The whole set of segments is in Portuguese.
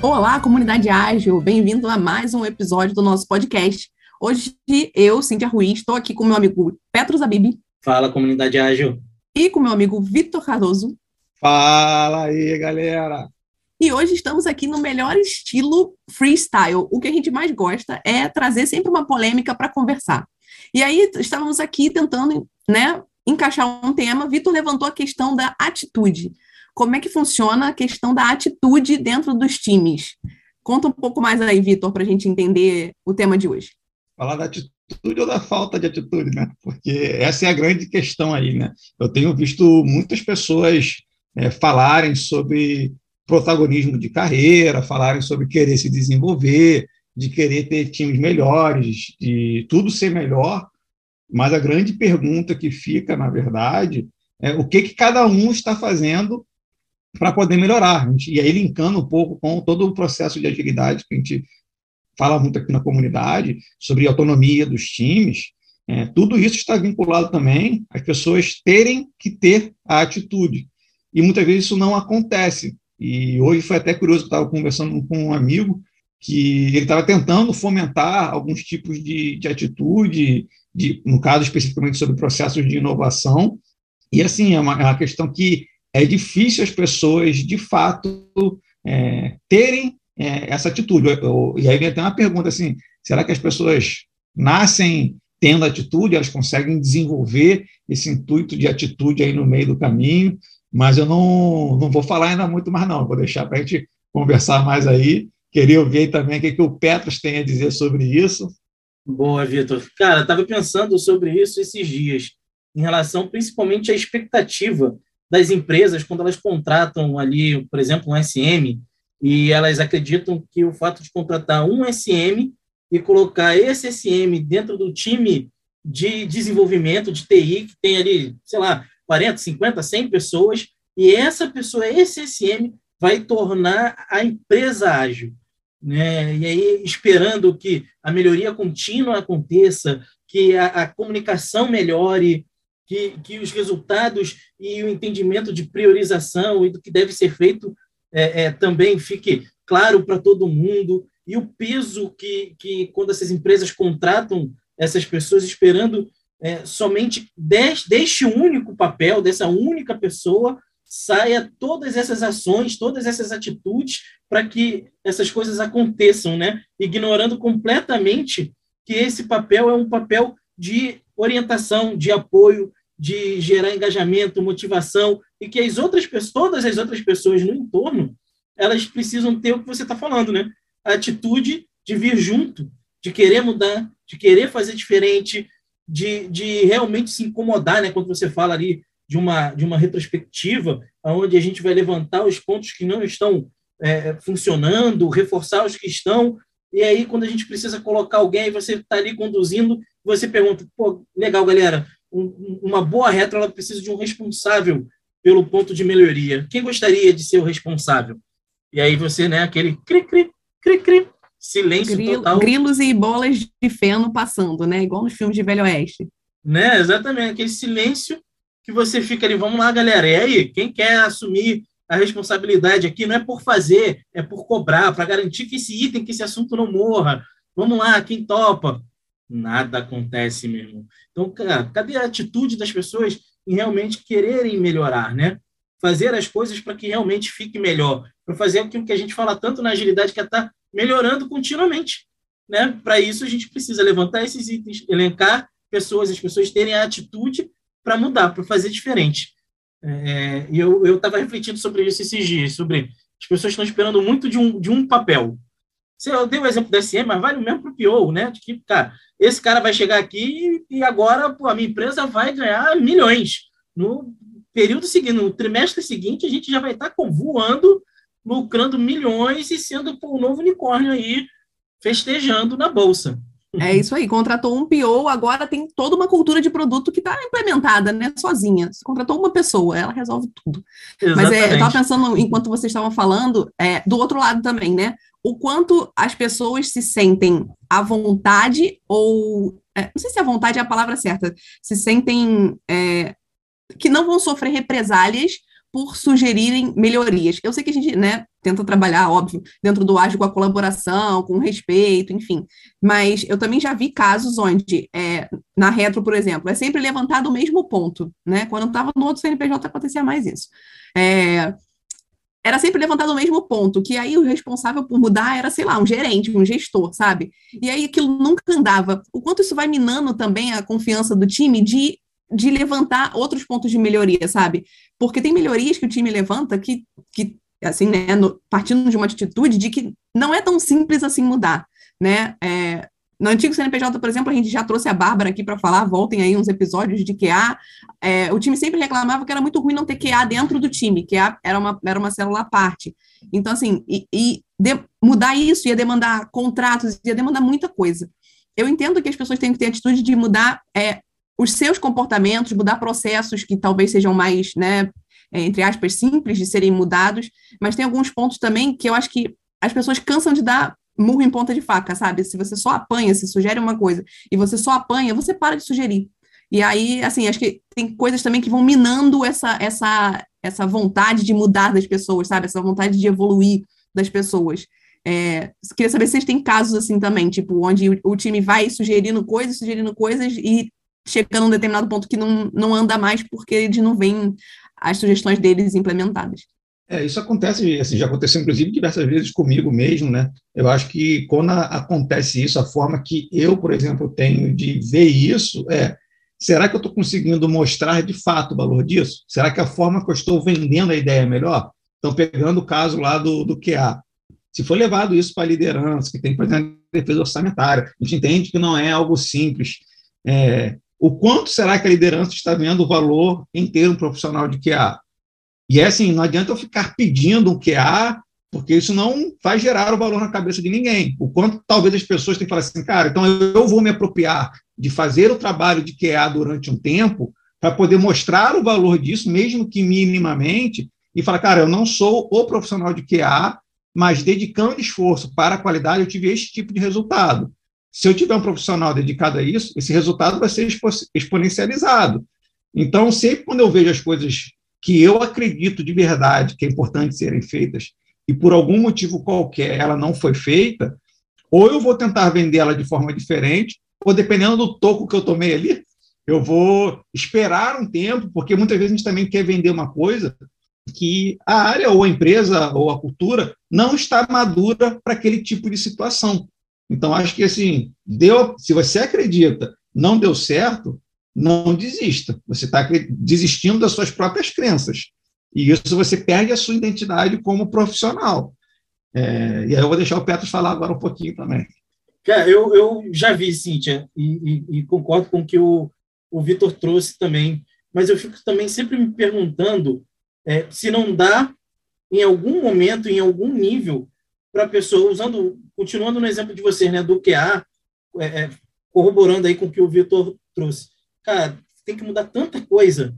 Olá, comunidade ágil, bem-vindo a mais um episódio do nosso podcast. Hoje eu, Cíntia Ruiz, estou aqui com meu amigo Petro Zabib. Fala, comunidade ágil. E com meu amigo Vitor Cardoso. Fala aí, galera. E hoje estamos aqui no melhor estilo freestyle. O que a gente mais gosta é trazer sempre uma polêmica para conversar. E aí estávamos aqui tentando, né, encaixar um tema. Vitor levantou a questão da atitude como é que funciona a questão da atitude dentro dos times. Conta um pouco mais aí, Vitor, para a gente entender o tema de hoje. Falar da atitude ou da falta de atitude, né? Porque essa é a grande questão aí, né? Eu tenho visto muitas pessoas é, falarem sobre protagonismo de carreira, falarem sobre querer se desenvolver, de querer ter times melhores, de tudo ser melhor, mas a grande pergunta que fica, na verdade, é o que, que cada um está fazendo para poder melhorar. E aí linkando um pouco com todo o processo de agilidade que a gente fala muito aqui na comunidade, sobre autonomia dos times, é, tudo isso está vinculado também às pessoas terem que ter a atitude. E muitas vezes isso não acontece. E hoje foi até curioso, eu estava conversando com um amigo que ele estava tentando fomentar alguns tipos de, de atitude, de, no caso especificamente sobre processos de inovação, e assim, é uma, é uma questão que é difícil as pessoas, de fato, é, terem é, essa atitude. E aí vem até uma pergunta assim: será que as pessoas nascem tendo atitude, elas conseguem desenvolver esse intuito de atitude aí no meio do caminho? Mas eu não, não vou falar ainda muito mais, não. Vou deixar para a gente conversar mais aí. Queria ouvir também o que, que o Petros tem a dizer sobre isso. Boa, Vitor. Cara, estava pensando sobre isso esses dias, em relação principalmente à expectativa das empresas quando elas contratam ali, por exemplo, um SM, e elas acreditam que o fato de contratar um SM e colocar esse SM dentro do time de desenvolvimento de TI, que tem ali, sei lá, 40, 50, 100 pessoas, e essa pessoa, esse SM, vai tornar a empresa ágil. Né? E aí, esperando que a melhoria contínua aconteça, que a, a comunicação melhore, que, que os resultados e o entendimento de priorização e do que deve ser feito é, é, também fique claro para todo mundo, e o peso que, que, quando essas empresas contratam essas pessoas esperando é, somente des, deste único papel, dessa única pessoa, saia todas essas ações, todas essas atitudes para que essas coisas aconteçam, né? ignorando completamente que esse papel é um papel de orientação, de apoio, de gerar engajamento, motivação, e que as outras pessoas, todas as outras pessoas no entorno, elas precisam ter o que você está falando, né? A atitude de vir junto, de querer mudar, de querer fazer diferente, de, de realmente se incomodar, né? Quando você fala ali de uma, de uma retrospectiva, onde a gente vai levantar os pontos que não estão é, funcionando, reforçar os que estão, e aí quando a gente precisa colocar alguém, você está ali conduzindo, você pergunta, pô, legal, galera, um, uma boa retro ela precisa de um responsável pelo ponto de melhoria. Quem gostaria de ser o responsável? E aí você, né, aquele cri, cri, cri, cri, silêncio Grilo, total. Grilos e bolas de feno passando, né, igual nos filmes de Velho Oeste. Né, exatamente, aquele silêncio que você fica ali, vamos lá, galera, e aí, quem quer assumir a responsabilidade aqui não é por fazer, é por cobrar, para garantir que esse item, que esse assunto não morra. Vamos lá, quem topa? Nada acontece, meu irmão. Então, cara, cadê a atitude das pessoas em realmente quererem melhorar, né? Fazer as coisas para que realmente fique melhor, para fazer aquilo que a gente fala tanto na agilidade, que é estar tá melhorando continuamente, né? Para isso, a gente precisa levantar esses itens, elencar pessoas, as pessoas terem a atitude para mudar, para fazer diferente. É, e eu estava refletindo sobre isso esses dias, sobre as pessoas estão esperando muito de um, de um papel, eu dei o exemplo da SM, mas vale o mesmo para o PO, né? De que, cara, esse cara vai chegar aqui e agora pô, a minha empresa vai ganhar milhões. No período seguinte, no trimestre seguinte, a gente já vai estar voando, lucrando milhões e sendo pô, um novo unicórnio aí, festejando na bolsa. É isso aí, contratou um PO, agora tem toda uma cultura de produto que está implementada, né, sozinha. Você contratou uma pessoa, ela resolve tudo. Exatamente. Mas é, eu estava pensando, enquanto vocês estavam falando, é, do outro lado também, né? O quanto as pessoas se sentem à vontade ou é, não sei se a vontade é a palavra certa, se sentem é, que não vão sofrer represálias por sugerirem melhorias. Eu sei que a gente, né, tenta trabalhar, óbvio, dentro do ágil com a colaboração, com respeito, enfim. Mas eu também já vi casos onde, é, na retro, por exemplo, é sempre levantado o mesmo ponto, né? Quando eu estava no outro CNPJ acontecia mais isso. É, era sempre levantado o mesmo ponto, que aí o responsável por mudar era, sei lá, um gerente, um gestor, sabe? E aí aquilo nunca andava. O quanto isso vai minando também a confiança do time de, de levantar outros pontos de melhoria, sabe? Porque tem melhorias que o time levanta que, que assim, né, no, partindo de uma atitude de que não é tão simples assim mudar, né? É, no antigo CNPJ, por exemplo, a gente já trouxe a Bárbara aqui para falar, voltem aí uns episódios de QA. É, o time sempre reclamava que era muito ruim não ter QA dentro do time, QA era uma, era uma célula à parte. Então, assim, e, e de, mudar isso ia demandar contratos, ia demandar muita coisa. Eu entendo que as pessoas têm que ter atitude de mudar é, os seus comportamentos, mudar processos que talvez sejam mais, né, é, entre aspas, simples de serem mudados, mas tem alguns pontos também que eu acho que as pessoas cansam de dar murro em ponta de faca, sabe? Se você só apanha, se sugere uma coisa e você só apanha, você para de sugerir. E aí, assim, acho que tem coisas também que vão minando essa, essa, essa vontade de mudar das pessoas, sabe? Essa vontade de evoluir das pessoas. É, queria saber se vocês têm casos assim também, tipo, onde o, time vai sugerindo coisas, sugerindo coisas e chega num determinado ponto que não, não anda mais porque eles não veem as sugestões deles implementadas. É, isso acontece, assim, já aconteceu inclusive diversas vezes comigo mesmo, né? Eu acho que quando acontece isso, a forma que eu, por exemplo, tenho de ver isso é: será que eu estou conseguindo mostrar de fato o valor disso? Será que a forma que eu estou vendendo a ideia é melhor? Então, pegando o caso lá do, do QA, se for levado isso para a liderança, que tem que fazer uma defesa orçamentária, a gente entende que não é algo simples. É, o quanto será que a liderança está vendo o valor em ter um profissional de QA? E é assim, não adianta eu ficar pedindo um QA, porque isso não vai gerar o valor na cabeça de ninguém. O quanto talvez as pessoas tenham que falar assim, cara, então eu vou me apropriar de fazer o trabalho de QA durante um tempo para poder mostrar o valor disso, mesmo que minimamente, e falar, cara, eu não sou o profissional de QA, mas dedicando esforço para a qualidade, eu tive esse tipo de resultado. Se eu tiver um profissional dedicado a isso, esse resultado vai ser exponencializado. Então, sempre quando eu vejo as coisas que eu acredito de verdade que é importante serem feitas e por algum motivo qualquer ela não foi feita, ou eu vou tentar vender ela de forma diferente, ou dependendo do toco que eu tomei ali, eu vou esperar um tempo, porque muitas vezes a gente também quer vender uma coisa que a área ou a empresa ou a cultura não está madura para aquele tipo de situação. Então acho que assim, deu, se você acredita, não deu certo, não desista. Você está desistindo das suas próprias crenças. E isso você perde a sua identidade como profissional. É, e aí eu vou deixar o Petros falar agora um pouquinho também. Cara, eu, eu já vi, Cíntia, e, e, e concordo com o que o, o Vitor trouxe também, mas eu fico também sempre me perguntando é, se não dá, em algum momento, em algum nível, para a pessoa, usando, continuando no exemplo de vocês, né, do QA, é, é, corroborando aí com o que o Vitor trouxe, cara, tem que mudar tanta coisa,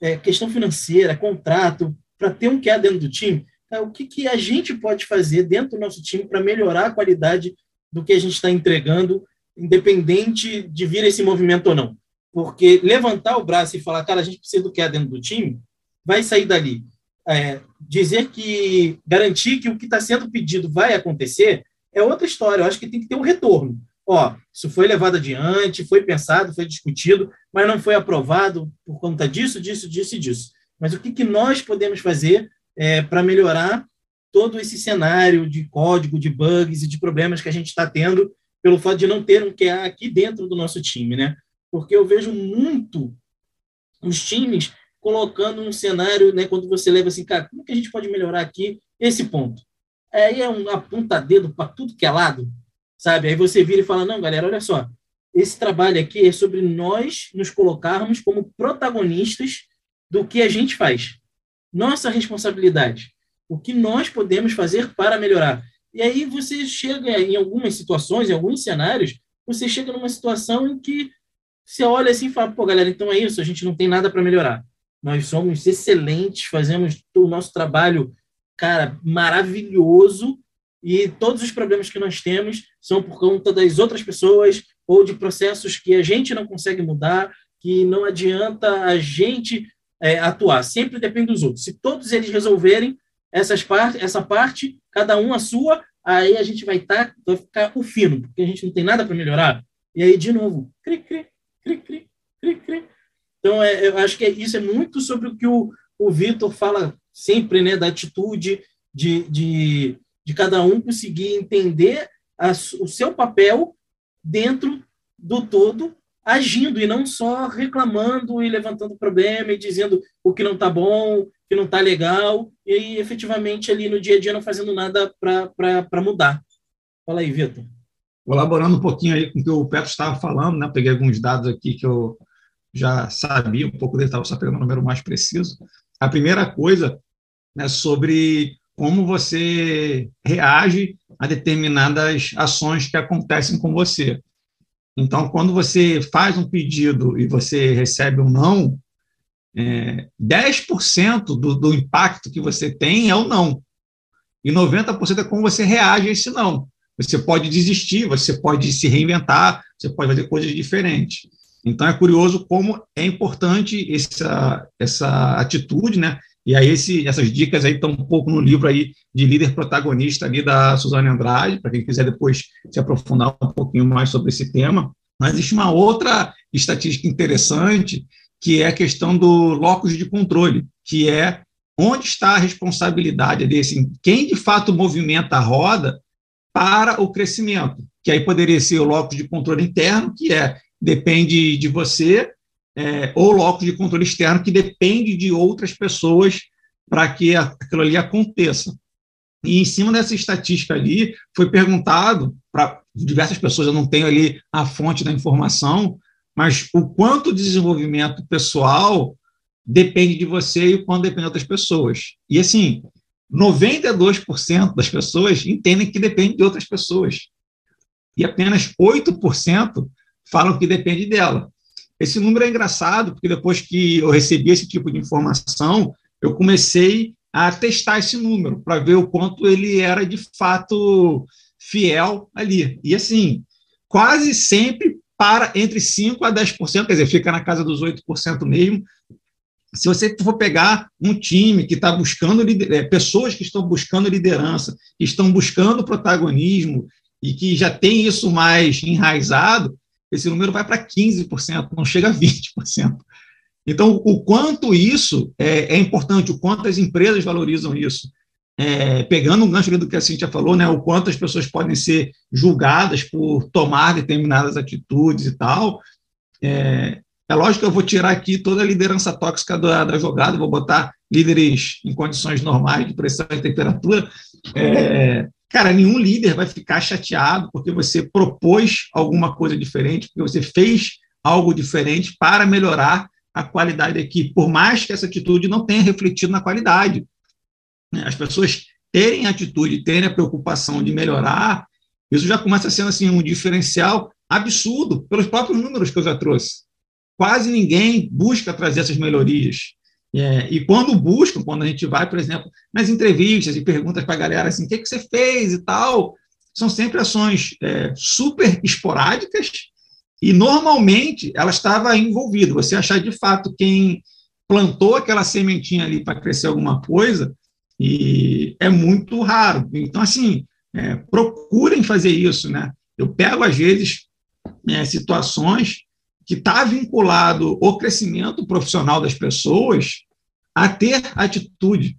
é, questão financeira, contrato, para ter um QA dentro do time. O que, que a gente pode fazer dentro do nosso time para melhorar a qualidade do que a gente está entregando, independente de vir esse movimento ou não? Porque levantar o braço e falar, cara, a gente precisa do QA dentro do time, vai sair dali. É, dizer que garantir que o que está sendo pedido vai acontecer é outra história. Eu acho que tem que ter um retorno ó, isso foi levado adiante, foi pensado, foi discutido, mas não foi aprovado por conta disso, disso, disso e disso. Mas o que, que nós podemos fazer é, para melhorar todo esse cenário de código, de bugs e de problemas que a gente está tendo pelo fato de não ter um QA aqui dentro do nosso time, né? Porque eu vejo muito os times colocando um cenário, né, quando você leva assim, cara, como que a gente pode melhorar aqui esse ponto? Aí é um aponta-dedo para tudo que é lado, sabe? Aí você vira e fala: não, galera, olha só, esse trabalho aqui é sobre nós nos colocarmos como protagonistas do que a gente faz. Nossa responsabilidade. O que nós podemos fazer para melhorar. E aí você chega em algumas situações, em alguns cenários, você chega numa situação em que você olha assim e fala: pô, galera, então é isso, a gente não tem nada para melhorar. Nós somos excelentes, fazemos o nosso trabalho, cara, maravilhoso, e todos os problemas que nós temos são por conta das outras pessoas ou de processos que a gente não consegue mudar, que não adianta a gente é, atuar, sempre depende dos outros. Se todos eles resolverem, essas part essa parte, cada um a sua, aí a gente vai, tá, vai ficar o fino, porque a gente não tem nada para melhorar. E aí, de novo, cri, cri, cri, cri, cri, cri. Então, é, eu acho que isso é muito sobre o que o, o Vitor fala sempre, né, da atitude de, de, de cada um conseguir entender a, o seu papel dentro do todo, agindo e não só reclamando e levantando problema e dizendo o que não está bom, que não está legal, e efetivamente ali no dia a dia não fazendo nada para mudar. Fala aí, Vitor. Colaborando um pouquinho aí com o que o Petro estava falando, né? Peguei alguns dados aqui que eu já sabia um pouco dele, estava só pegando o número mais preciso. A primeira coisa é sobre como você reage a determinadas ações que acontecem com você. Então, quando você faz um pedido e você recebe um não, é, 10% do, do impacto que você tem é o não. E 90% é como você reage a esse não. Você pode desistir, você pode se reinventar, você pode fazer coisas diferentes. Então, é curioso como é importante essa, essa atitude, né? E aí esse, essas dicas aí estão um pouco no livro aí de líder protagonista ali da Suzane Andrade, para quem quiser depois se aprofundar um pouquinho mais sobre esse tema. Mas existe uma outra estatística interessante, que é a questão do locus de controle, que é onde está a responsabilidade desse, quem de fato movimenta a roda para o crescimento, que aí poderia ser o locus de controle interno, que é depende de você, é, ou locus de controle externo, que depende de outras pessoas para que aquilo ali aconteça. E em cima dessa estatística ali, foi perguntado para diversas pessoas, eu não tenho ali a fonte da informação, mas o quanto o desenvolvimento pessoal depende de você e o quanto depende de outras pessoas. E assim, 92% das pessoas entendem que depende de outras pessoas. E apenas 8% falam que depende dela. Esse número é engraçado, porque depois que eu recebi esse tipo de informação, eu comecei a testar esse número para ver o quanto ele era de fato fiel ali. E assim, quase sempre para entre 5 a 10%, quer dizer, fica na casa dos 8% mesmo. Se você for pegar um time que está buscando é, pessoas que estão buscando liderança, que estão buscando protagonismo e que já tem isso mais enraizado, esse número vai para 15%, não chega a 20%. Então, o quanto isso é, é importante, o quanto as empresas valorizam isso. É, pegando um gancho do que a Cintia falou, né, o quanto as pessoas podem ser julgadas por tomar determinadas atitudes e tal. É, é lógico que eu vou tirar aqui toda a liderança tóxica da, da jogada, vou botar líderes em condições normais de pressão e temperatura. É, Cara, nenhum líder vai ficar chateado porque você propôs alguma coisa diferente, porque você fez algo diferente para melhorar a qualidade da equipe, por mais que essa atitude não tenha refletido na qualidade. Né? As pessoas terem atitude, terem a preocupação de melhorar, isso já começa sendo assim um diferencial absurdo pelos próprios números que eu já trouxe. Quase ninguém busca trazer essas melhorias. É, e quando buscam, quando a gente vai, por exemplo, nas entrevistas e perguntas para a galera assim, o que, que você fez e tal, são sempre ações é, super esporádicas e normalmente ela estava envolvida. Você achar de fato quem plantou aquela sementinha ali para crescer alguma coisa e é muito raro. Então, assim, é, procurem fazer isso, né? Eu pego, às vezes, é, situações que está vinculado o crescimento profissional das pessoas a ter atitude.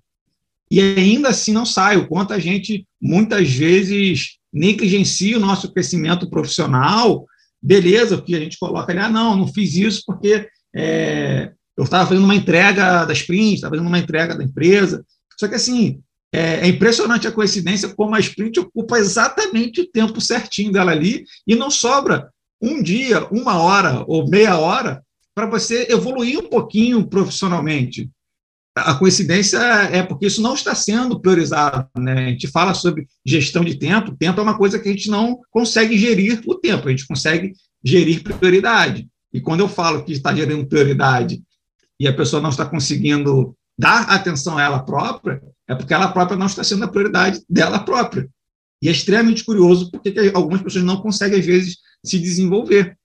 E ainda assim não sai, o quanto a gente muitas vezes negligencia o nosso crescimento profissional, beleza, porque a gente coloca ali, ah, não, não fiz isso porque é, eu estava fazendo uma entrega da sprint, estava fazendo uma entrega da empresa. Só que assim, é, é, impressionante a coincidência como a sprint ocupa exatamente o tempo certinho dela ali e não sobra um dia, uma hora ou meia hora para você evoluir um pouquinho profissionalmente. A coincidência é porque isso não está sendo priorizado. Né? A gente fala sobre gestão de tempo, tempo é uma coisa que a gente não consegue gerir o tempo, a gente consegue gerir prioridade. E quando eu falo que está gerindo prioridade e a pessoa não está conseguindo dar atenção a ela própria, é porque ela própria não está sendo a prioridade dela própria. E é extremamente curioso porque algumas pessoas não conseguem, às vezes, se desenvolver.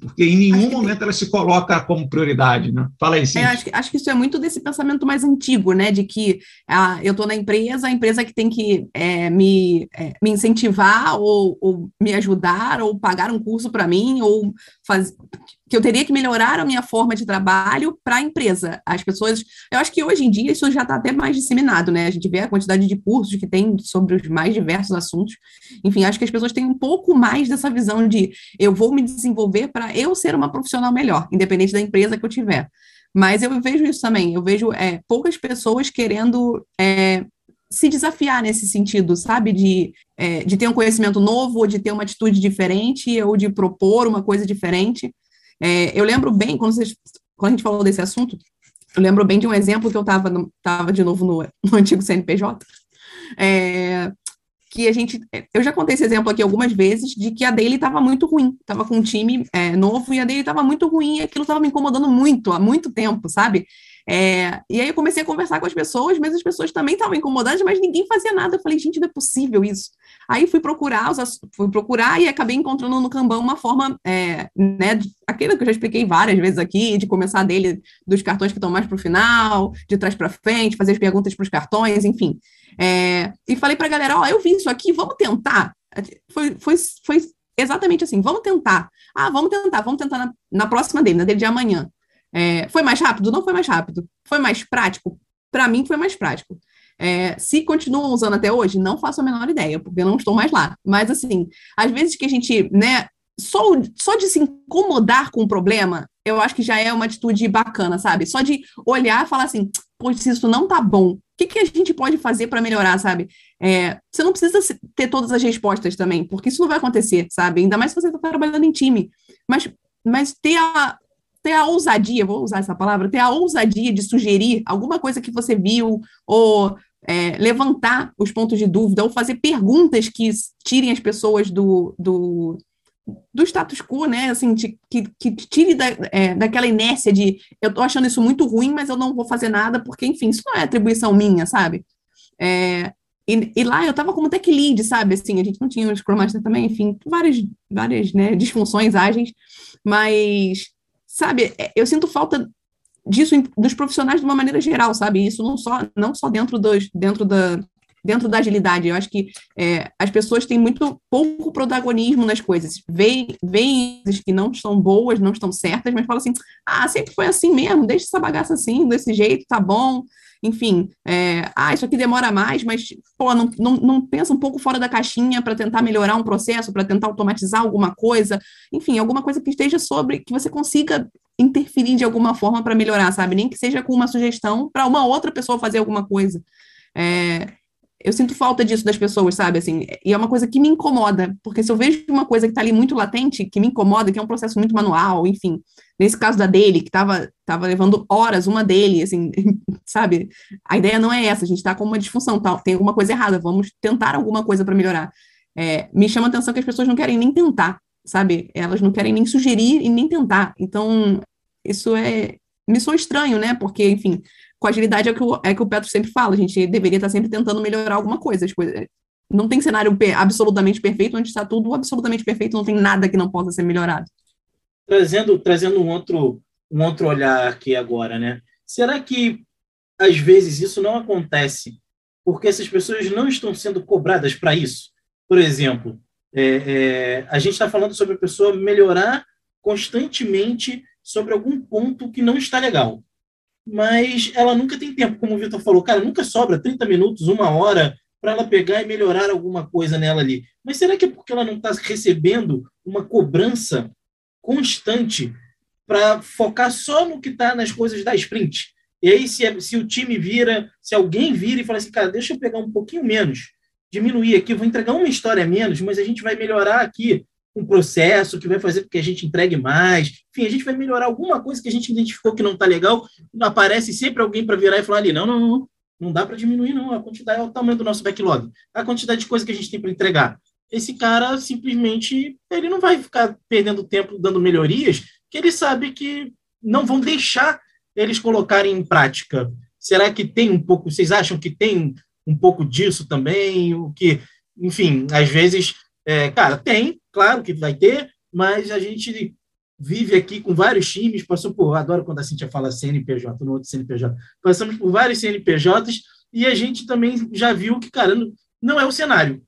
porque em nenhum momento ela se coloca como prioridade, né? Fala aí, sim. É, acho, que, acho que isso é muito desse pensamento mais antigo, né? De que ah, eu estou na empresa, a empresa que tem que é, me, é, me incentivar ou, ou, me ajudar ou pagar um curso para mim ou faz, que eu teria que melhorar a minha forma de trabalho para a empresa. As pessoas, eu acho que hoje em dia isso já está até mais disseminado, né? A gente vê a quantidade de cursos que tem sobre os mais diversos assuntos. Enfim, acho que as pessoas têm um pouco mais dessa visão de eu vou me desenvolver para eu ser uma profissional melhor, independente da empresa que eu tiver. Mas eu vejo isso também, eu vejo é, poucas pessoas querendo é, se desafiar nesse sentido, sabe? De, é, de ter um conhecimento novo, ou de ter uma atitude diferente, ou de propor uma coisa diferente. É, eu lembro bem, quando, vocês, quando a gente falou desse assunto, eu lembro bem de um exemplo que eu estava tava de novo no, no antigo CNPJ, é, que a gente, eu já contei esse exemplo aqui algumas vezes, de que a dele estava muito ruim, estava com um time é, novo e a dele estava muito ruim e aquilo estava me incomodando muito, há muito tempo, sabe? É, e aí eu comecei a conversar com as pessoas, mas as pessoas também estavam incomodadas, mas ninguém fazia nada. Eu falei, gente, não é possível isso. Aí fui procurar, fui procurar e acabei encontrando no Kanban uma forma, é, né, aquilo que eu já expliquei várias vezes aqui, de começar dele dos cartões que estão mais para o final, de trás para frente, fazer as perguntas para os cartões, enfim. É, e falei para a galera, ó, oh, eu vi isso aqui, vamos tentar. Foi, foi, foi exatamente assim, vamos tentar. Ah, vamos tentar, vamos tentar na, na próxima dele, na dele de amanhã. É, foi mais rápido? Não foi mais rápido. Foi mais prático? Para mim, foi mais prático. É, se continuam usando até hoje, não faço a menor ideia, porque eu não estou mais lá. Mas, assim, às vezes que a gente, né, só, só de se incomodar com o problema, eu acho que já é uma atitude bacana, sabe? Só de olhar e falar assim, pois isso não tá bom, o que, que a gente pode fazer para melhorar, sabe? É, você não precisa ter todas as respostas também, porque isso não vai acontecer, sabe? Ainda mais se você está trabalhando em time. Mas, mas ter a, ter a ousadia, vou usar essa palavra, ter a ousadia de sugerir alguma coisa que você viu, ou é, levantar os pontos de dúvida, ou fazer perguntas que tirem as pessoas do, do, do status quo, né? Assim, de, que, que tire da, é, daquela inércia de eu tô achando isso muito ruim, mas eu não vou fazer nada, porque, enfim, isso não é atribuição minha, sabe? É, e, e, lá eu estava como tech lead, sabe? Assim, a gente não tinha o Scrum Master também, enfim, várias, várias né, disfunções ágeis, mas sabe, é, eu sinto falta disso dos profissionais de uma maneira geral, sabe? Isso não só, não só dentro, dos, dentro, da, dentro da agilidade. Eu acho que é, as pessoas têm muito pouco protagonismo nas coisas. Veem coisas que não estão boas, não estão certas, mas falam assim: ah, sempre foi assim mesmo, deixa essa bagaça assim, desse jeito, tá bom enfim, é, ah, isso aqui demora mais, mas, pô, não, não, não pensa um pouco fora da caixinha para tentar melhorar um processo, para tentar automatizar alguma coisa, enfim, alguma coisa que esteja sobre, que você consiga interferir de alguma forma para melhorar, sabe? Nem que seja com uma sugestão para uma outra pessoa fazer alguma coisa. É, eu sinto falta disso das pessoas, sabe? Assim, e é uma coisa que me incomoda, porque se eu vejo uma coisa que está ali muito latente, que me incomoda, que é um processo muito manual, enfim, nesse caso da dele, que estava tava levando horas, uma dele, assim, sabe? A ideia não é essa, a gente está com uma disfunção, tá, tem alguma coisa errada, vamos tentar alguma coisa para melhorar. É, me chama a atenção que as pessoas não querem nem tentar, sabe? Elas não querem nem sugerir e nem tentar. Então, isso é. Me soa estranho, né? Porque, enfim, com agilidade é que o, é que o Petro sempre fala, a gente deveria estar sempre tentando melhorar alguma coisa. As coisas, não tem cenário absolutamente perfeito, onde está tudo absolutamente perfeito, não tem nada que não possa ser melhorado. Trazendo, trazendo um, outro, um outro olhar aqui agora, né? Será que, às vezes, isso não acontece porque essas pessoas não estão sendo cobradas para isso? Por exemplo, é, é, a gente está falando sobre a pessoa melhorar constantemente sobre algum ponto que não está legal mas ela nunca tem tempo, como o Vitor falou, cara, nunca sobra 30 minutos, uma hora para ela pegar e melhorar alguma coisa nela ali. Mas será que é porque ela não está recebendo uma cobrança constante para focar só no que está nas coisas da sprint? E aí, se, é, se o time vira, se alguém vira e fala assim, cara, deixa eu pegar um pouquinho menos, diminuir aqui, vou entregar uma história menos, mas a gente vai melhorar aqui um processo que vai fazer com que a gente entregue mais. Enfim, a gente vai melhorar alguma coisa que a gente identificou que não está legal. Aparece sempre alguém para virar e falar ali: não, não, não, não dá para diminuir, não. A quantidade é o tamanho do nosso backlog, a quantidade de coisa que a gente tem para entregar. Esse cara simplesmente ele não vai ficar perdendo tempo dando melhorias, que ele sabe que não vão deixar eles colocarem em prática. Será que tem um pouco? Vocês acham que tem um pouco disso também? O que, enfim, às vezes, é, cara, tem, claro que vai ter, mas a gente vive aqui com vários times, passou por, adoro quando a Cintia fala CNPJ, no outro CNPJ, passamos por vários CNPJs e a gente também já viu que, cara, não é o cenário,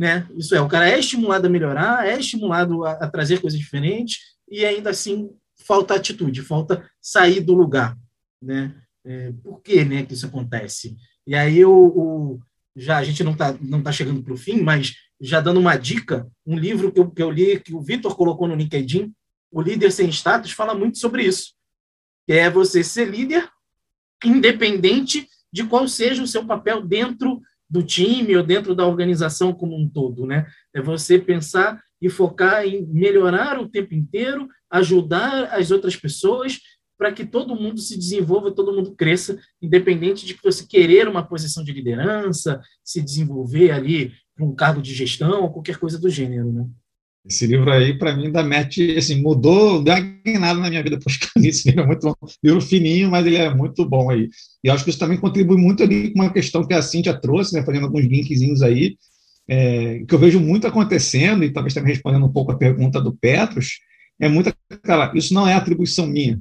né? Isso é, o cara é estimulado a melhorar, é estimulado a, a trazer coisas diferentes e ainda assim falta atitude, falta sair do lugar, né? É, por que, né, que isso acontece? E aí o já a gente não está não tá chegando para o fim, mas já dando uma dica, um livro que eu, que eu li, que o Vitor colocou no LinkedIn, o líder sem status fala muito sobre isso, que é você ser líder independente de qual seja o seu papel dentro do time ou dentro da organização como um todo, né? É você pensar e focar em melhorar o tempo inteiro, ajudar as outras pessoas para que todo mundo se desenvolva, todo mundo cresça, independente de que você querer uma posição de liderança, se desenvolver ali para um cargo de gestão ou qualquer coisa do gênero, né? Esse livro aí, para mim, da mete, assim, mudou, deu nada na minha vida buscando esse livro, é muito bom. Livro fininho, mas ele é muito bom aí. E acho que isso também contribui muito ali com uma questão que a Cintia trouxe, né, fazendo alguns linkzinhos aí, é, que eu vejo muito acontecendo, e talvez também respondendo um pouco a pergunta do Petros, é muito aquela, isso não é atribuição minha.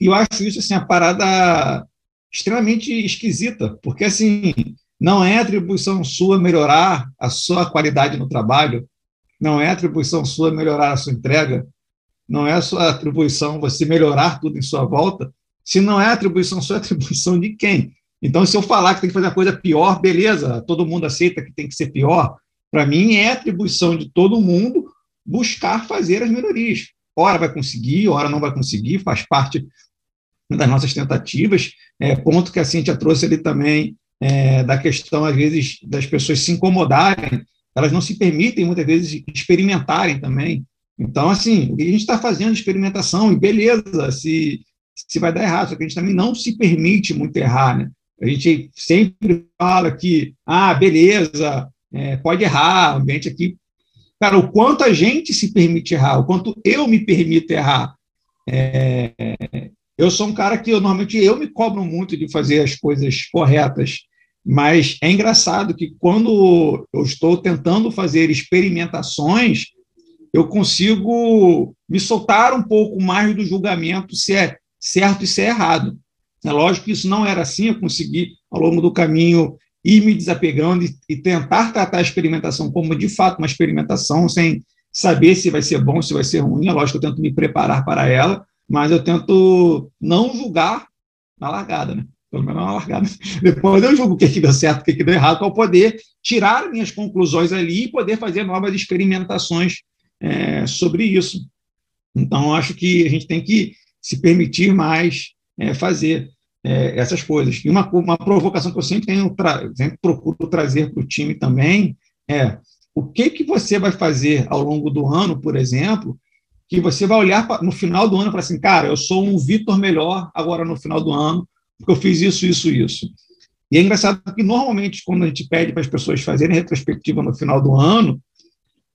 E eu acho isso, assim, a parada extremamente esquisita, porque, assim, não é atribuição sua melhorar a sua qualidade no trabalho, não é atribuição sua melhorar a sua entrega, não é sua atribuição você melhorar tudo em sua volta. Se não é atribuição sua, é atribuição de quem? Então, se eu falar que tem que fazer a coisa pior, beleza, todo mundo aceita que tem que ser pior. Para mim, é atribuição de todo mundo buscar fazer as melhorias. Ora vai conseguir, ora não vai conseguir, faz parte das nossas tentativas. É, ponto que a Cintia trouxe ali também é, da questão, às vezes, das pessoas se incomodarem elas não se permitem, muitas vezes, experimentarem também. Então, assim, o que a gente está fazendo experimentação, e beleza, se, se vai dar errado, só que a gente também não se permite muito errar, né? A gente sempre fala que, ah, beleza, é, pode errar, o ambiente aqui. Cara, o quanto a gente se permite errar, o quanto eu me permito errar. É, eu sou um cara que eu, normalmente eu me cobro muito de fazer as coisas corretas. Mas é engraçado que quando eu estou tentando fazer experimentações, eu consigo me soltar um pouco mais do julgamento se é certo e se é errado. É lógico que isso não era assim, eu consegui, ao longo do caminho, ir me desapegando e, e tentar tratar a experimentação como, de fato, uma experimentação, sem saber se vai ser bom, se vai ser ruim. É lógico que eu tento me preparar para ela, mas eu tento não julgar na largada, né? Pelo menos uma largada. Depois eu julgo o que, que deu certo, o que, que deu errado, para poder tirar minhas conclusões ali e poder fazer novas experimentações é, sobre isso. Então, acho que a gente tem que se permitir mais é, fazer é, essas coisas. E uma, uma provocação que eu sempre, tenho sempre procuro trazer para o time também é o que, que você vai fazer ao longo do ano, por exemplo, que você vai olhar pra, no final do ano falar assim, cara, eu sou um Vitor melhor agora no final do ano, porque eu fiz isso, isso, isso. E é engraçado que, normalmente, quando a gente pede para as pessoas fazerem retrospectiva no final do ano,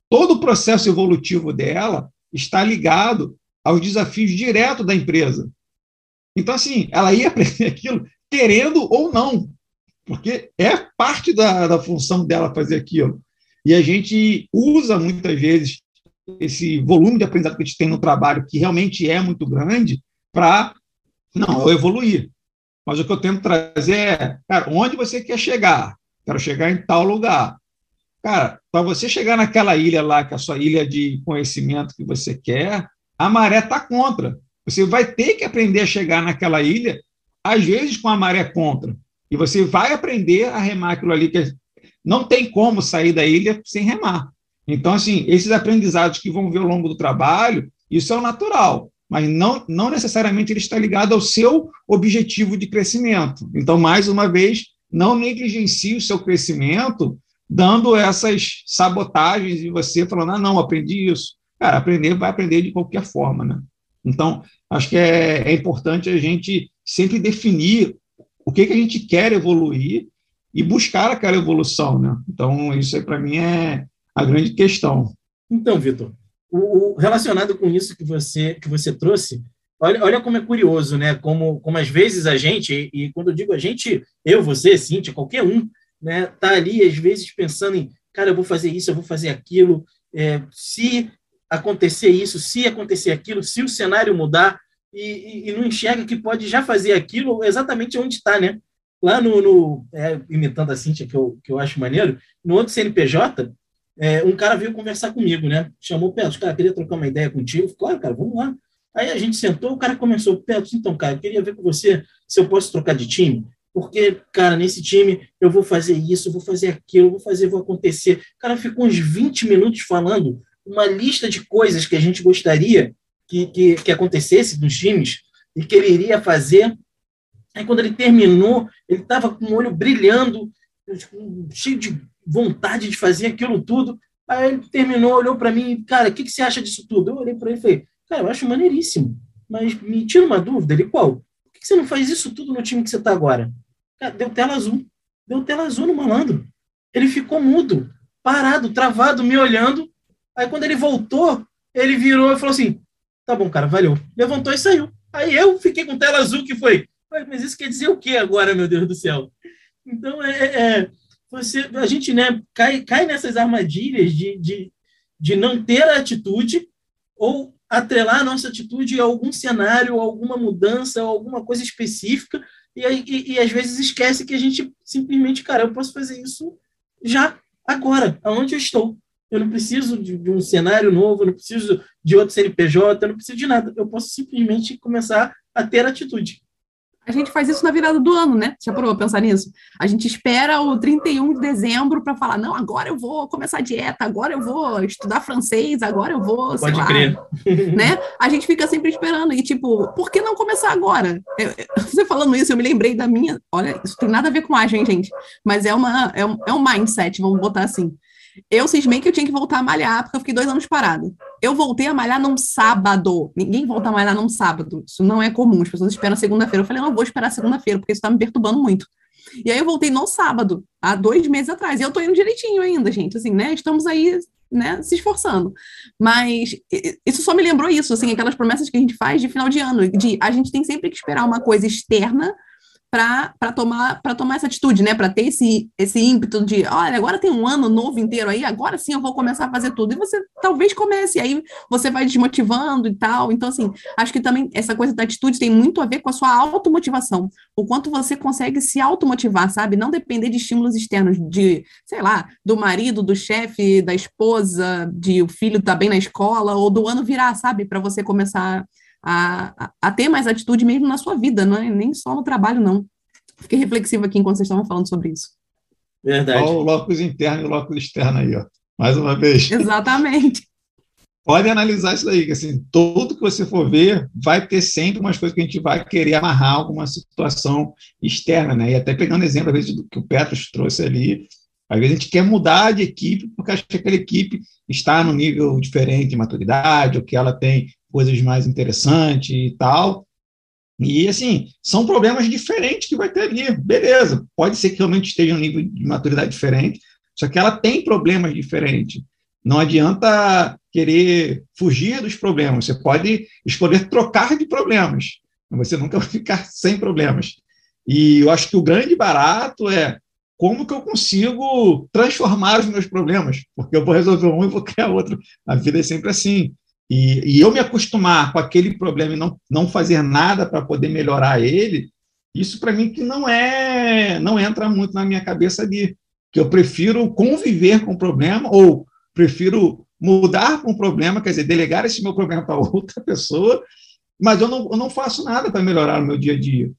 todo o processo evolutivo dela está ligado aos desafios diretos da empresa. Então, assim, ela ia aprender aquilo querendo ou não, porque é parte da, da função dela fazer aquilo. E a gente usa muitas vezes esse volume de aprendizado que a gente tem no trabalho, que realmente é muito grande, para, não, eu evoluir. Mas o que eu tento trazer é, cara, onde você quer chegar? Quero chegar em tal lugar. Cara, para você chegar naquela ilha lá, que é a sua ilha de conhecimento que você quer, a maré está contra. Você vai ter que aprender a chegar naquela ilha, às vezes com a maré contra. E você vai aprender a remar aquilo ali, que não tem como sair da ilha sem remar. Então, assim, esses aprendizados que vão ver ao longo do trabalho, isso é o natural mas não, não necessariamente ele está ligado ao seu objetivo de crescimento. Então, mais uma vez, não negligencie o seu crescimento dando essas sabotagens e você falando, ah, não, aprendi isso. Cara, aprender vai aprender de qualquer forma, né? Então, acho que é, é importante a gente sempre definir o que, que a gente quer evoluir e buscar aquela evolução, né? Então, isso aí para mim é a grande questão. Então, Vitor, o, o, relacionado com isso que você que você trouxe, olha, olha como é curioso, né? Como, como às vezes a gente, e, quando eu digo a gente, eu, você, Cíntia, qualquer um, né, tá ali às vezes pensando em, cara, eu vou fazer isso, eu vou fazer aquilo. É, se acontecer isso, se acontecer aquilo, se o cenário mudar, e, e, e não enxerga que pode já fazer aquilo exatamente onde está, né? Lá no, no é, imitando a Cintia, que eu, que eu acho maneiro, no outro CNPJ, é, um cara veio conversar comigo, né? Chamou o Petros, cara, queria trocar uma ideia contigo. Claro, cara, vamos lá. Aí a gente sentou, o cara começou, Petros, então, cara, queria ver com você se eu posso trocar de time, porque, cara, nesse time eu vou fazer isso, vou fazer aquilo, vou fazer, vou acontecer. O cara ficou uns 20 minutos falando uma lista de coisas que a gente gostaria que, que, que acontecesse nos times e que ele iria fazer. Aí, quando ele terminou, ele estava com o olho brilhando, cheio de vontade de fazer aquilo tudo. Aí ele terminou, olhou para mim, cara, o que, que você acha disso tudo? Eu olhei para ele e falei, cara, eu acho maneiríssimo, mas me tira uma dúvida, ele, qual? Por que, que você não faz isso tudo no time que você está agora? Cara, deu tela azul, deu tela azul no malandro. Ele ficou mudo, parado, travado, me olhando. Aí quando ele voltou, ele virou e falou assim, tá bom, cara, valeu. Levantou e saiu. Aí eu fiquei com tela azul, que foi, mas isso quer dizer o que agora, meu Deus do céu? Então, é, é, é você, a gente né, cai, cai nessas armadilhas de, de, de não ter a atitude ou atrelar a nossa atitude a algum cenário, alguma mudança, alguma coisa específica, e, e, e às vezes esquece que a gente simplesmente, cara, eu posso fazer isso já, agora, aonde eu estou. Eu não preciso de, de, um cenário novo, eu não preciso de outro CNPJ, eu não preciso de nada. Eu posso simplesmente começar a ter atitude. A gente faz isso na virada do ano, né? Já parou a pensar nisso? A gente espera o 31 de dezembro para falar: não, agora eu vou começar a dieta, agora eu vou estudar francês, agora eu vou. Pode lá, crer. Né? A gente fica sempre esperando. E, tipo, por que não começar agora? Eu, você falando isso, eu me lembrei da minha. Olha, isso tem nada a ver com a gente, gente. Mas é, uma, é, um, é um mindset, vamos botar assim. Eu cismei que eu tinha que voltar a malhar, porque eu fiquei dois anos parado. Eu voltei a malhar num sábado. Ninguém volta a malhar num sábado. Isso não é comum. As pessoas esperam segunda-feira. Eu falei, não, vou esperar segunda-feira, porque isso está me perturbando muito. E aí eu voltei no sábado, há dois meses atrás. E eu tô indo direitinho ainda, gente. Assim, né? Estamos aí, né, se esforçando. Mas isso só me lembrou isso, assim, aquelas promessas que a gente faz de final de ano, de a gente tem sempre que esperar uma coisa externa para tomar, tomar essa atitude, né? Para ter esse, esse ímpeto de, olha, agora tem um ano novo inteiro aí, agora sim eu vou começar a fazer tudo. E você talvez comece, aí você vai desmotivando e tal. Então, assim, acho que também essa coisa da atitude tem muito a ver com a sua automotivação. O quanto você consegue se automotivar, sabe? Não depender de estímulos externos, de, sei lá, do marido, do chefe, da esposa, de o filho tá bem na escola, ou do ano virar, sabe? Para você começar a, a, ter mais atitude mesmo na sua vida, não é nem só no trabalho, não. Fiquei reflexiva aqui enquanto vocês estavam falando sobre isso. Verdade. Olha o locus interno e o locus externo aí, ó. Mais uma vez. Exatamente. Pode analisar isso daí, que assim, tudo que você for ver, vai ter sempre umas coisas que a gente vai querer amarrar alguma situação externa, né? E até pegando exemplo, às vezes, do que o Petros trouxe ali, às vezes a gente quer mudar de equipe porque acha que aquela equipe está no nível diferente de maturidade, ou que ela tem coisas mais interessantes e tal. E, assim, são problemas diferentes que vai ter ali. Beleza, pode ser que realmente esteja um nível de maturidade diferente, só que ela tem problemas diferentes. Não adianta querer fugir dos problemas. Você pode escolher trocar de problemas, mas você nunca vai ficar sem problemas. E eu acho que o grande barato é como que eu consigo transformar os meus problemas, porque eu vou resolver um e vou criar outro. A vida é sempre assim. E, e eu me acostumar com aquele problema e não, não fazer nada para poder melhorar ele, isso para mim que não é, não entra muito na minha cabeça ali. Que eu prefiro conviver com o problema ou prefiro mudar com o problema, quer dizer, delegar esse meu problema para outra pessoa, mas eu não, eu não faço nada para melhorar o meu dia a dia.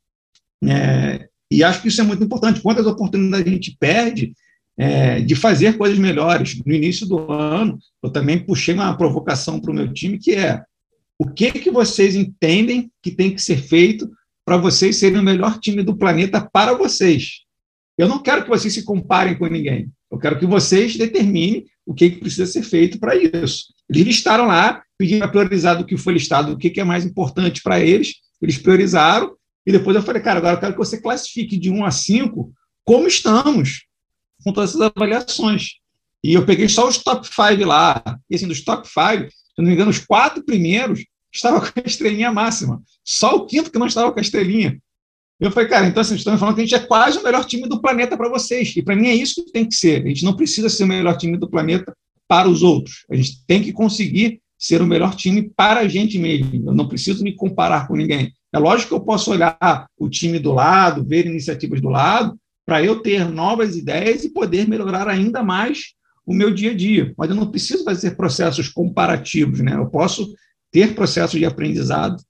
É, e acho que isso é muito importante. Quantas oportunidades a gente perde é, de fazer coisas melhores. No início do ano, eu também puxei uma provocação para o meu time, que é o que, que vocês entendem que tem que ser feito para vocês serem o melhor time do planeta para vocês. Eu não quero que vocês se comparem com ninguém. Eu quero que vocês determinem o que, que precisa ser feito para isso. Eles listaram lá, pediram para priorizar do que foi listado, o que, que é mais importante para eles. Eles priorizaram, e depois eu falei, cara, agora eu quero que você classifique de 1 a 5 como estamos com todas essas avaliações. E eu peguei só os top 5 lá. E assim, dos top 5, se não me engano, os quatro primeiros estavam com a estrelinha máxima. Só o quinto que não estava com a estrelinha. Eu falei, cara, então assim, vocês estão me falando que a gente é quase o melhor time do planeta para vocês. E para mim é isso que tem que ser. A gente não precisa ser o melhor time do planeta para os outros. A gente tem que conseguir ser o melhor time para a gente mesmo. Eu não preciso me comparar com ninguém. É lógico que eu posso olhar o time do lado, ver iniciativas do lado, para eu ter novas ideias e poder melhorar ainda mais o meu dia a dia. Mas eu não preciso fazer processos comparativos, né? Eu posso ter processos de aprendizado.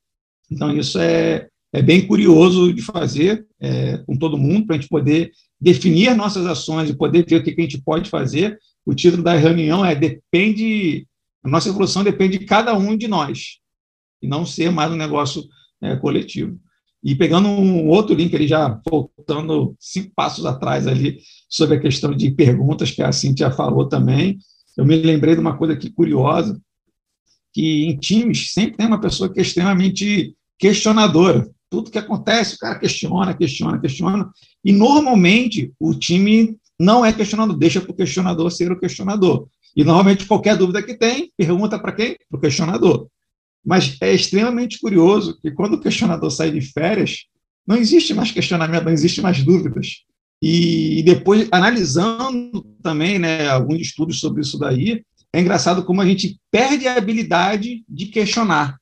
Então, isso é, é bem curioso de fazer é, com todo mundo, para a gente poder definir nossas ações e poder ver o que, que a gente pode fazer. O título da reunião é Depende, a nossa evolução depende de cada um de nós, e não ser mais um negócio é, coletivo. E pegando um outro link ali, já voltando cinco passos atrás ali, sobre a questão de perguntas, que a Cintia falou também, eu me lembrei de uma coisa aqui curiosa, que em times sempre tem uma pessoa que é extremamente questionadora. Tudo que acontece, o cara questiona, questiona, questiona, e normalmente o time não é questionador, deixa para o questionador ser o questionador. E normalmente qualquer dúvida que tem, pergunta para quem? Para o questionador. Mas é extremamente curioso que quando o questionador sai de férias, não existe mais questionamento, não existe mais dúvidas. E depois, analisando também né, alguns estudos sobre isso daí, é engraçado como a gente perde a habilidade de questionar.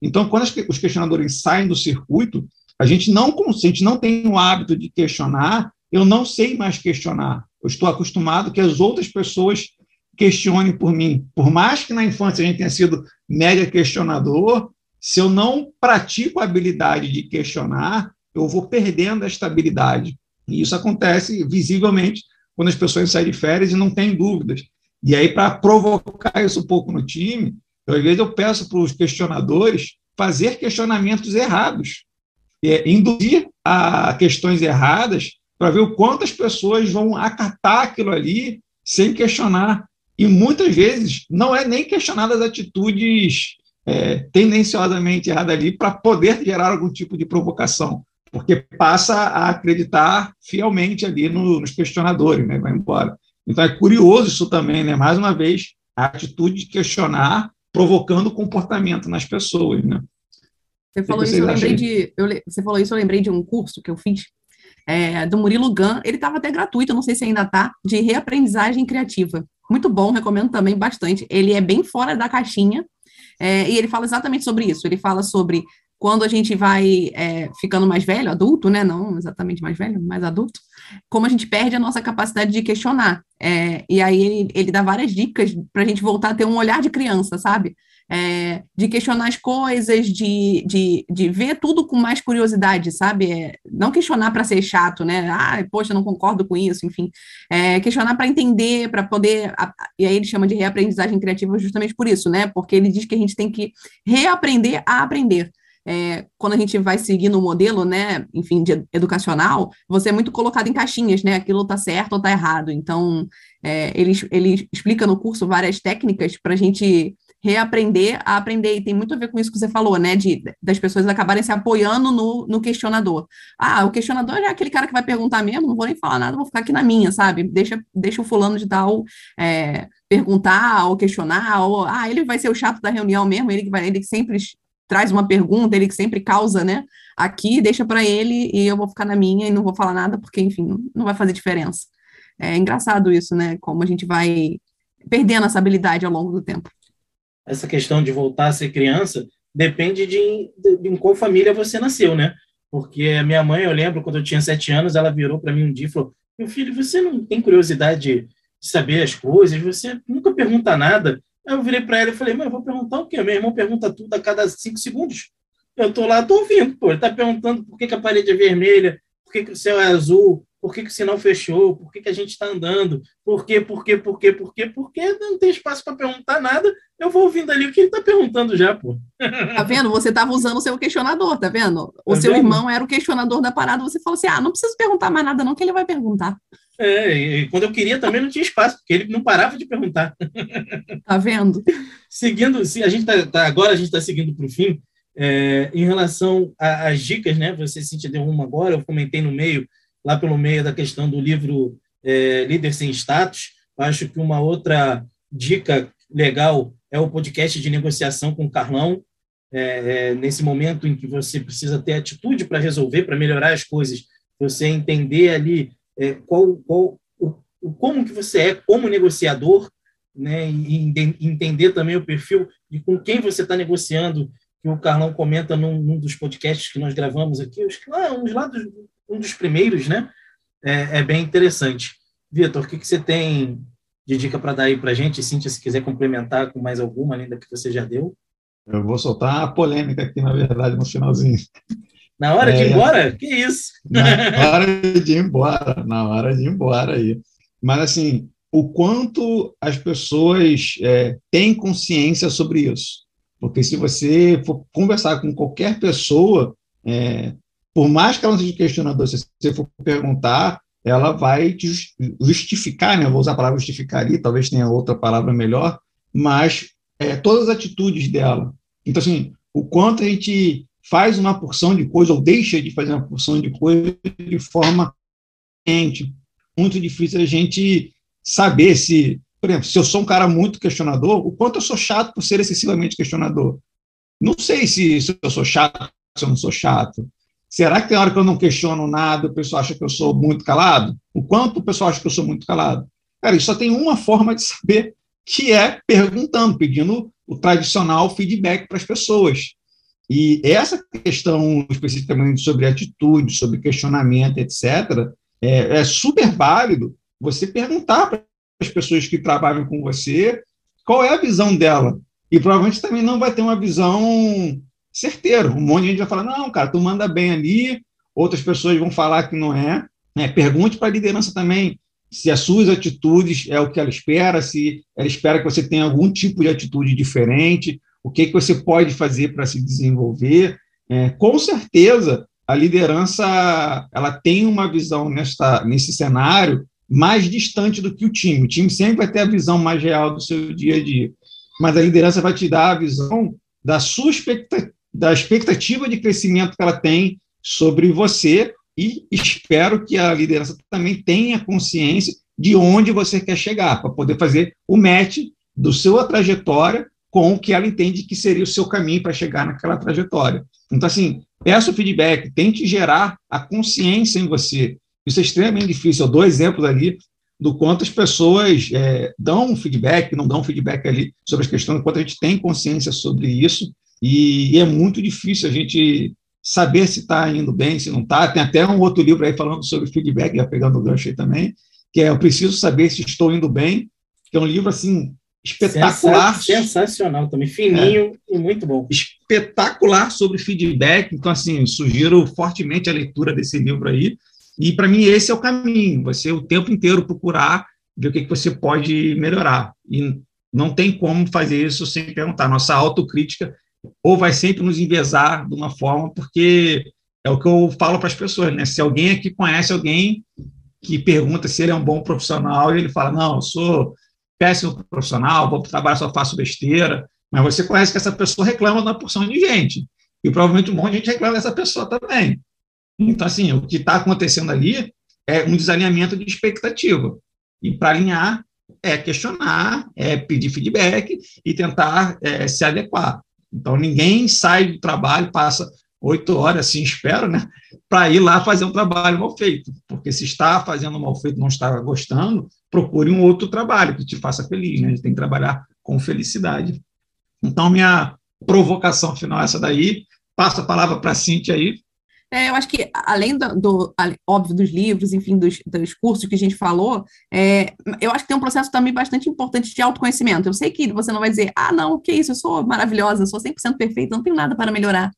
Então, quando os questionadores saem do circuito, a gente não, a gente não tem o hábito de questionar, eu não sei mais questionar. Eu estou acostumado que as outras pessoas questione por mim. Por mais que na infância a gente tenha sido mega questionador, se eu não pratico a habilidade de questionar, eu vou perdendo esta habilidade. E isso acontece visivelmente quando as pessoas saem de férias e não têm dúvidas. E aí, para provocar isso um pouco no time, eu, às vezes eu peço para os questionadores fazer questionamentos errados, é, induzir a questões erradas para ver o quanto as pessoas vão acatar aquilo ali sem questionar. E muitas vezes não é nem questionar as atitudes é, tendenciosamente erradas ali para poder gerar algum tipo de provocação, porque passa a acreditar fielmente ali no, nos questionadores, né? vai embora. Então é curioso isso também, né? mais uma vez, a atitude de questionar provocando comportamento nas pessoas. Né? Você falou, isso, eu lembrei de, eu, você falou isso, eu lembrei de um curso que eu fiz é, do Murilo Gun, ele estava até gratuito, não sei se ainda está, de reaprendizagem criativa. Muito bom, recomendo também bastante. Ele é bem fora da caixinha é, e ele fala exatamente sobre isso. Ele fala sobre quando a gente vai é, ficando mais velho, adulto, né? Não exatamente mais velho, mais adulto, como a gente perde a nossa capacidade de questionar. É, e aí ele, ele dá várias dicas para a gente voltar a ter um olhar de criança, sabe? É, de questionar as coisas, de, de, de ver tudo com mais curiosidade, sabe? É, não questionar para ser chato, né? Ah, poxa, não concordo com isso, enfim. É, questionar para entender, para poder. A, e aí ele chama de reaprendizagem criativa justamente por isso, né? Porque ele diz que a gente tem que reaprender a aprender. É, quando a gente vai seguir no modelo, né, enfim, de educacional, você é muito colocado em caixinhas, né, aquilo está certo ou está errado. Então, é, ele, ele explica no curso várias técnicas para a gente reaprender a aprender. E tem muito a ver com isso que você falou, né? De, das pessoas acabarem se apoiando no, no questionador. Ah, o questionador é aquele cara que vai perguntar mesmo, não vou nem falar nada, vou ficar aqui na minha, sabe? Deixa, deixa o fulano de tal é, perguntar ou questionar, ou ah, ele vai ser o chato da reunião mesmo, ele que vai, ele que sempre traz uma pergunta, ele que sempre causa, né? Aqui, deixa para ele e eu vou ficar na minha e não vou falar nada, porque, enfim, não vai fazer diferença. É engraçado isso, né? Como a gente vai perdendo essa habilidade ao longo do tempo essa questão de voltar a ser criança depende de, de, de em qual família você nasceu, né? Porque a minha mãe, eu lembro, quando eu tinha sete anos, ela virou para mim um dia e falou: Meu filho, você não tem curiosidade de saber as coisas, você nunca pergunta nada. Aí eu virei para ela e falei: Mãe, eu vou perguntar o quê? Meu irmão pergunta tudo a cada cinco segundos. Eu tô lá, tô ouvindo, pô. Ele tá perguntando por que, que a parede é vermelha, por que, que o céu é azul, por que, que o sinal fechou? Por que, que a gente está andando? Por quê, por quê, por quê, por quê? Porque não tem espaço para perguntar nada. Eu vou ouvindo ali o que ele está perguntando já, pô. Tá vendo? Você estava usando o seu questionador, tá vendo? O tá seu vendo? irmão era o questionador da parada, você falou assim: ah, não preciso perguntar mais nada, não, que ele vai perguntar. É, e quando eu queria também não tinha espaço, porque ele não parava de perguntar. Tá vendo? seguindo, se a gente tá, tá agora a gente está seguindo para o fim, é, em relação às dicas, né? Você se deu uma agora, eu comentei no meio lá pelo meio da questão do livro é, Líder Sem Status. Acho que uma outra dica legal é o podcast de negociação com o Carlão. É, é, nesse momento em que você precisa ter atitude para resolver, para melhorar as coisas, você entender ali é, qual, qual o, o, como que você é como negociador né, e entender também o perfil de com quem você está negociando, que o Carlão comenta num, num, dos podcasts que nós gravamos aqui, os, ah, uns lá dos, um dos primeiros, né? É, é bem interessante. Vitor, o que, que você tem de dica para dar aí para a gente? Cíntia, se quiser complementar com mais alguma, além da que você já deu. Eu vou soltar a polêmica aqui, na verdade, no finalzinho. Na hora é, de ir embora? Que isso? Na hora de ir embora, na hora de ir embora aí. Mas, assim, o quanto as pessoas é, têm consciência sobre isso. Porque se você for conversar com qualquer pessoa, é, por mais que ela não seja questionadora, se você for perguntar, ela vai justificar, né? Eu vou usar a palavra justificar ali, talvez tenha outra palavra melhor, mas é, todas as atitudes dela. Então, assim, o quanto a gente faz uma porção de coisa ou deixa de fazer uma porção de coisa de forma consciente. Muito difícil a gente saber se, por exemplo, se eu sou um cara muito questionador, o quanto eu sou chato por ser excessivamente questionador. Não sei se, se eu sou chato, se eu não sou chato. Será que tem hora que eu não questiono nada, o pessoal acha que eu sou muito calado? O quanto o pessoal acha que eu sou muito calado? Cara, isso só tem uma forma de saber, que é perguntando, pedindo o tradicional feedback para as pessoas. E essa questão especificamente sobre atitude, sobre questionamento, etc., é, é super válido você perguntar para as pessoas que trabalham com você qual é a visão dela. E provavelmente também não vai ter uma visão certeira. Um monte de gente vai falar: não, cara, tu manda bem ali, outras pessoas vão falar que não é. Né? Pergunte para a liderança também se as suas atitudes é o que ela espera, se ela espera que você tenha algum tipo de atitude diferente, o que, que você pode fazer para se desenvolver. É, com certeza, a liderança ela tem uma visão nesta, nesse cenário mais distante do que o time. O time sempre vai ter a visão mais real do seu dia a dia, mas a liderança vai te dar a visão da sua expectativa, da expectativa de crescimento que ela tem sobre você e espero que a liderança também tenha consciência de onde você quer chegar, para poder fazer o match do sua trajetória com o que ela entende que seria o seu caminho para chegar naquela trajetória. Então, assim, peça o feedback, tente gerar a consciência em você isso é extremamente difícil. Eu dou exemplos ali do quanto as pessoas é, dão feedback, não dão feedback ali sobre as questões, do quanto a gente tem consciência sobre isso, e, e é muito difícil a gente saber se está indo bem, se não está. Tem até um outro livro aí falando sobre feedback, já pegando o gancho aí também, que é Eu Preciso Saber Se Estou Indo Bem, que é um livro, assim, espetacular. Sensacional também, fininho é, e muito bom. Espetacular sobre feedback, então, assim, sugiro fortemente a leitura desse livro aí, e para mim esse é o caminho, você o tempo inteiro procurar ver o que, que você pode melhorar. E não tem como fazer isso sem perguntar. Nossa autocrítica ou vai sempre nos envezar de uma forma, porque é o que eu falo para as pessoas, né? Se alguém aqui conhece alguém que pergunta se ele é um bom profissional e ele fala, não, eu sou péssimo profissional, vou trabalhar, só faço besteira, mas você conhece que essa pessoa reclama de uma porção de gente, e provavelmente um monte de gente reclama dessa pessoa também. Então, assim, o que está acontecendo ali é um desalinhamento de expectativa. E para alinhar, é questionar, é pedir feedback e tentar é, se adequar. Então, ninguém sai do trabalho, passa oito horas, assim, espero, né, para ir lá fazer um trabalho mal feito. Porque se está fazendo mal feito não está gostando, procure um outro trabalho que te faça feliz. Né? A gente tem que trabalhar com felicidade. Então, minha provocação final é essa daí. Passo a palavra para a Cintia aí, é, eu acho que, além do, do, óbvio, dos livros, enfim, dos, dos cursos que a gente falou, é, eu acho que tem um processo também bastante importante de autoconhecimento. Eu sei que você não vai dizer, ah, não, que isso, eu sou maravilhosa, eu sou 100% perfeita, não tenho nada para melhorar.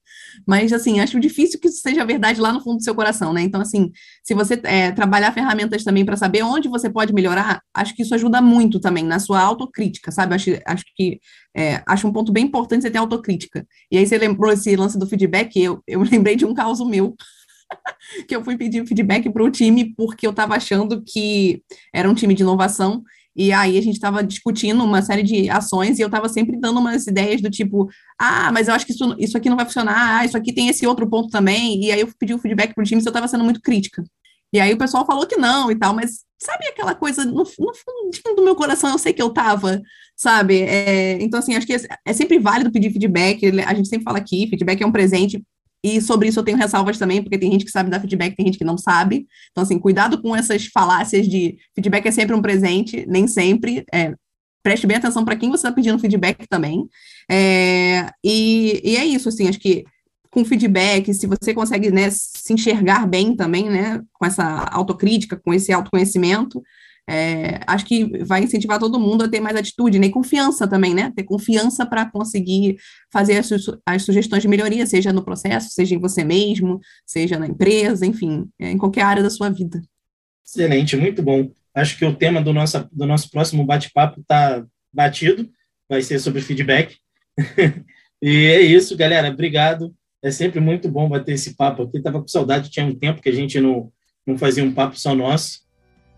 Mas, assim, acho difícil que isso seja verdade lá no fundo do seu coração, né? Então, assim, se você é, trabalhar ferramentas também para saber onde você pode melhorar, acho que isso ajuda muito também na sua autocrítica, sabe? Acho, acho que é, acho um ponto bem importante você ter autocrítica. E aí você lembrou esse lance do feedback, eu, eu lembrei de um caso meu, que eu fui pedir feedback para o time porque eu estava achando que era um time de inovação, e aí a gente estava discutindo uma série de ações e eu estava sempre dando umas ideias do tipo, ah, mas eu acho que isso, isso aqui não vai funcionar, ah, isso aqui tem esse outro ponto também, e aí eu pedi o feedback para o time se eu estava sendo muito crítica. E aí o pessoal falou que não e tal, mas sabe aquela coisa, no, no fundinho do meu coração eu sei que eu tava, sabe? É, então, assim, acho que é, é, sempre válido pedir feedback, a gente sempre fala aqui, feedback é um presente, e sobre isso eu tenho ressalvas também, porque tem gente que sabe dar feedback, tem gente que não sabe. Então, assim, cuidado com essas falácias de feedback é sempre um presente, nem sempre. É, preste bem atenção para quem você está pedindo feedback também. É, e, e é isso, assim, acho que com feedback, se você consegue né, se enxergar bem também, né, com essa autocrítica, com esse autoconhecimento, é, acho que vai incentivar todo mundo a ter mais atitude né, confiança também, né? Ter confiança para conseguir fazer as, su as, sugestões de melhoria, seja no processo, seja em você mesmo, seja na empresa, enfim, é, em qualquer área da sua vida. Excelente, muito bom. Acho que o tema do nosso, do nosso próximo bate-papo está batido, vai ser sobre feedback. e é isso, galera. Obrigado. É sempre muito bom bater esse papo aqui. Tava com saudade, tinha um tempo que a gente não, não fazia um papo só nosso.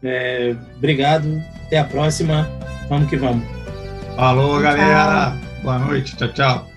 É, obrigado, até a próxima. Vamos que vamos. Falou, galera. Boa noite. Tchau, tchau.